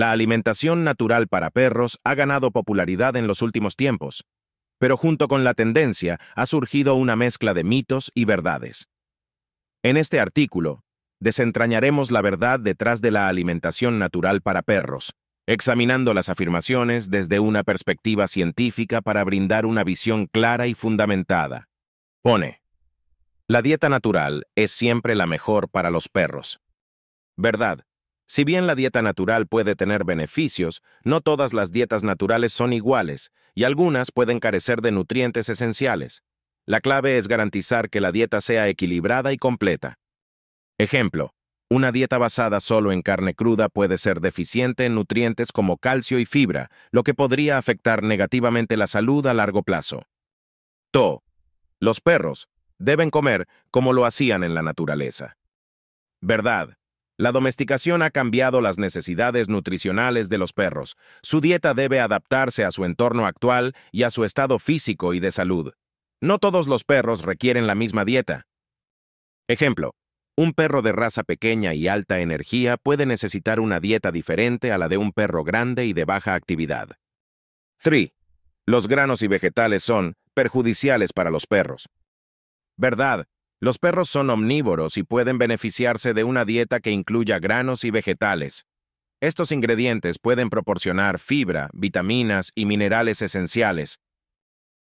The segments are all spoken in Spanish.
La alimentación natural para perros ha ganado popularidad en los últimos tiempos, pero junto con la tendencia ha surgido una mezcla de mitos y verdades. En este artículo, desentrañaremos la verdad detrás de la alimentación natural para perros, examinando las afirmaciones desde una perspectiva científica para brindar una visión clara y fundamentada. Pone, la dieta natural es siempre la mejor para los perros. Verdad. Si bien la dieta natural puede tener beneficios, no todas las dietas naturales son iguales, y algunas pueden carecer de nutrientes esenciales. La clave es garantizar que la dieta sea equilibrada y completa. Ejemplo, una dieta basada solo en carne cruda puede ser deficiente en nutrientes como calcio y fibra, lo que podría afectar negativamente la salud a largo plazo. To. Los perros deben comer como lo hacían en la naturaleza. Verdad. La domesticación ha cambiado las necesidades nutricionales de los perros. Su dieta debe adaptarse a su entorno actual y a su estado físico y de salud. No todos los perros requieren la misma dieta. Ejemplo, un perro de raza pequeña y alta energía puede necesitar una dieta diferente a la de un perro grande y de baja actividad. 3. Los granos y vegetales son perjudiciales para los perros. Verdad, los perros son omnívoros y pueden beneficiarse de una dieta que incluya granos y vegetales. Estos ingredientes pueden proporcionar fibra, vitaminas y minerales esenciales.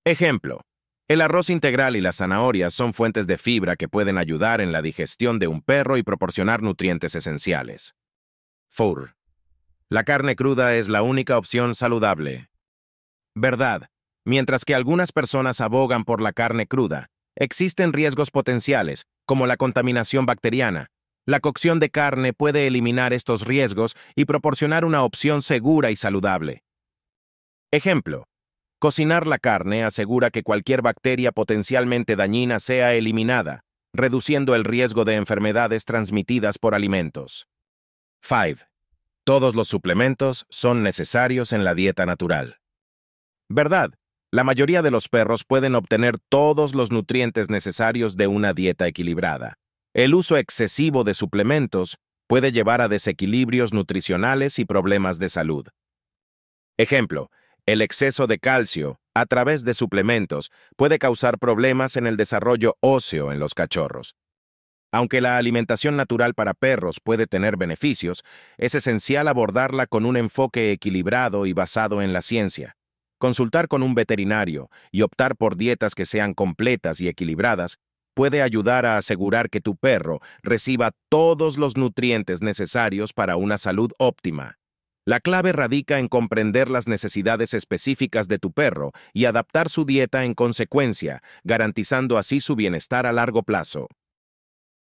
Ejemplo, el arroz integral y las zanahorias son fuentes de fibra que pueden ayudar en la digestión de un perro y proporcionar nutrientes esenciales. 4. La carne cruda es la única opción saludable. Verdad, mientras que algunas personas abogan por la carne cruda, Existen riesgos potenciales, como la contaminación bacteriana. La cocción de carne puede eliminar estos riesgos y proporcionar una opción segura y saludable. Ejemplo. Cocinar la carne asegura que cualquier bacteria potencialmente dañina sea eliminada, reduciendo el riesgo de enfermedades transmitidas por alimentos. 5. Todos los suplementos son necesarios en la dieta natural. ¿Verdad? La mayoría de los perros pueden obtener todos los nutrientes necesarios de una dieta equilibrada. El uso excesivo de suplementos puede llevar a desequilibrios nutricionales y problemas de salud. Ejemplo, el exceso de calcio, a través de suplementos, puede causar problemas en el desarrollo óseo en los cachorros. Aunque la alimentación natural para perros puede tener beneficios, es esencial abordarla con un enfoque equilibrado y basado en la ciencia. Consultar con un veterinario y optar por dietas que sean completas y equilibradas puede ayudar a asegurar que tu perro reciba todos los nutrientes necesarios para una salud óptima. La clave radica en comprender las necesidades específicas de tu perro y adaptar su dieta en consecuencia, garantizando así su bienestar a largo plazo.